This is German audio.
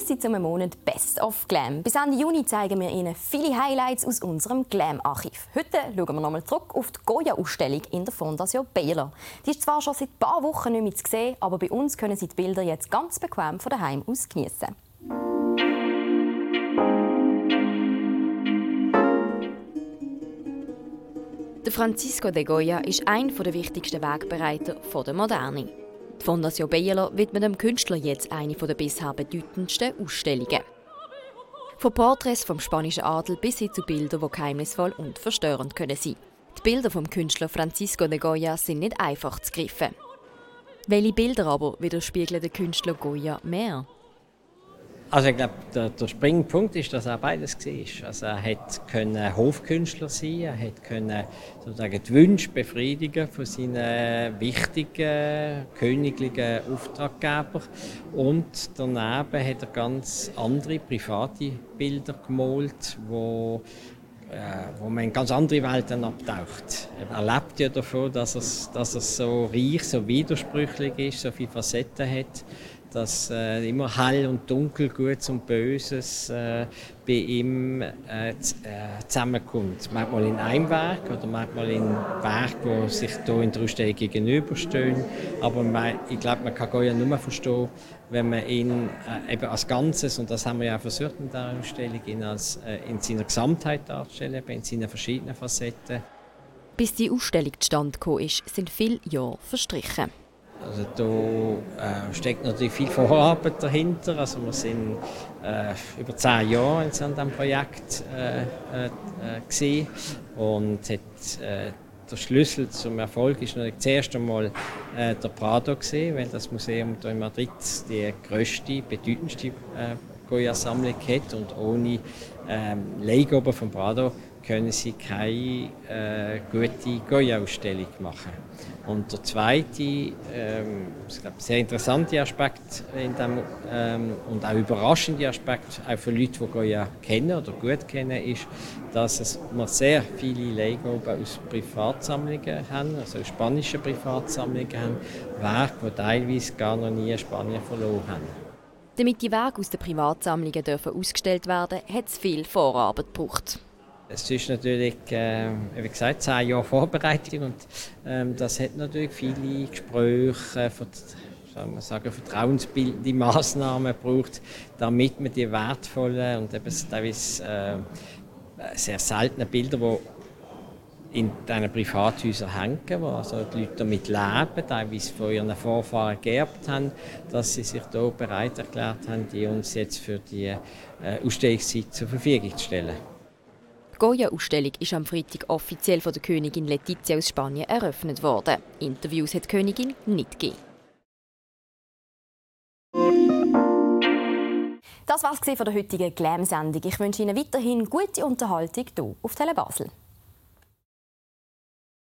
seit einem Monat Best of Glam. Bis Ende Juni zeigen wir Ihnen viele Highlights aus unserem Glam-Archiv. Heute schauen wir nochmal zurück auf die Goya-Ausstellung in der Fondation Baylor. Die ist zwar schon seit ein paar Wochen nicht mehr zu sehen, aber bei uns können Sie die Bilder jetzt ganz bequem von daheim aus genießen. Der Francisco de Goya ist einer der wichtigsten Wegbereiter der Moderne. Die Fondation Baylor widmet dem Künstler jetzt eine der bisher bedeutendsten Ausstellungen. Von Porträts vom spanischen Adel bis hin zu Bildern, die geheimnisvoll und verstörend können sein. Die Bilder vom Künstler Francisco de Goya sind nicht einfach zu greifen. Welche Bilder aber widerspiegeln der Künstler Goya mehr? Also ich glaube, der, der Springpunkt ist, dass er beides war. Also er hätte Hofkünstler sein, er hätte sozusagen die Wünsche befriedigen von seinen wichtigen königlichen Auftraggebern und daneben hat er ganz andere private Bilder gemalt, wo äh, wo man in ganz andere Welten abtaucht. Er lebt ja davon, dass er, dass er so reich, so widersprüchlich ist, so viele Facetten hat dass äh, immer hell und dunkel, Gutes und Böses äh, bei ihm äh, äh, zusammenkommt. Manchmal in einem Werk oder manchmal in Werken, die sich hier in der Ausstellung gegenüberstehen. Aber man, ich glaube, man kann Goya nur verstehen, wenn man ihn äh, eben als Ganzes, und das haben wir ja versucht in dieser Ausstellung, ihn als, äh, in seiner Gesamtheit darzustellen, in seinen verschiedenen Facetten. Bis die Ausstellung zustande ist, sind viele Jahre verstrichen. Also da äh, steckt natürlich viel Vorarbeit dahinter. Also wir sind äh, über zehn Jahre an diesem Projekt äh, äh, gesehen und hat, äh, der Schlüssel zum Erfolg ist natürlich das erste Mal äh, der Prado gesehen, weil das Museum hier in Madrid die größte, bedeutendste äh, Goya-Sammlung hat und ohne ähm, Leihgaben von Prado können sie keine äh, gute Goya-Ausstellung machen. Und der zweite, ähm, ich glaube, sehr interessante Aspekt in dem, ähm, und auch überraschende Aspekt, auch für Leute, die Goya kennen oder gut kennen, ist, dass es wir sehr viele Lego aus Privatsammlungen haben, also aus spanischen Privatsammlungen haben, Werke, die teilweise gar noch nie Spanien verloren haben. Damit die Werke aus den Privatsammlungen dürfen ausgestellt werden, hat es viel Vorarbeit gebraucht. Es ist natürlich, äh, wie gesagt, zehn Jahre Vorbereitung und ähm, das hat natürlich viele Gespräche, äh, vertrauensbildende Maßnahmen gebraucht, damit man die wertvollen und eben teilweise äh, sehr seltenen Bilder, die in diesen Privathäusern hängen, wo also die Leute damit leben, teilweise von ihren Vorfahren geerbt haben, dass sie sich hier bereit erklärt haben, die uns jetzt für die äh, Ausstellungszeit zur Verfügung zu stellen. Die Goya-Ausstellung ist am Freitag offiziell von der Königin Letizia aus Spanien eröffnet worden. Interviews hat die Königin nicht gegeben. Das war es von der heutigen Glam-Sendung. Ich wünsche Ihnen weiterhin gute Unterhaltung hier auf Tele Basel.